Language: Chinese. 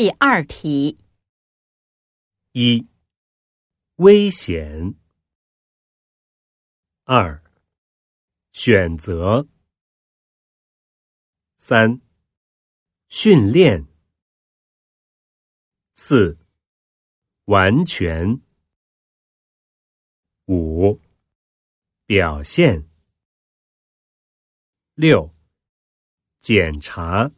第二题。一。危险。二。选择。三。训练。四。完全。五。表现。六。检查。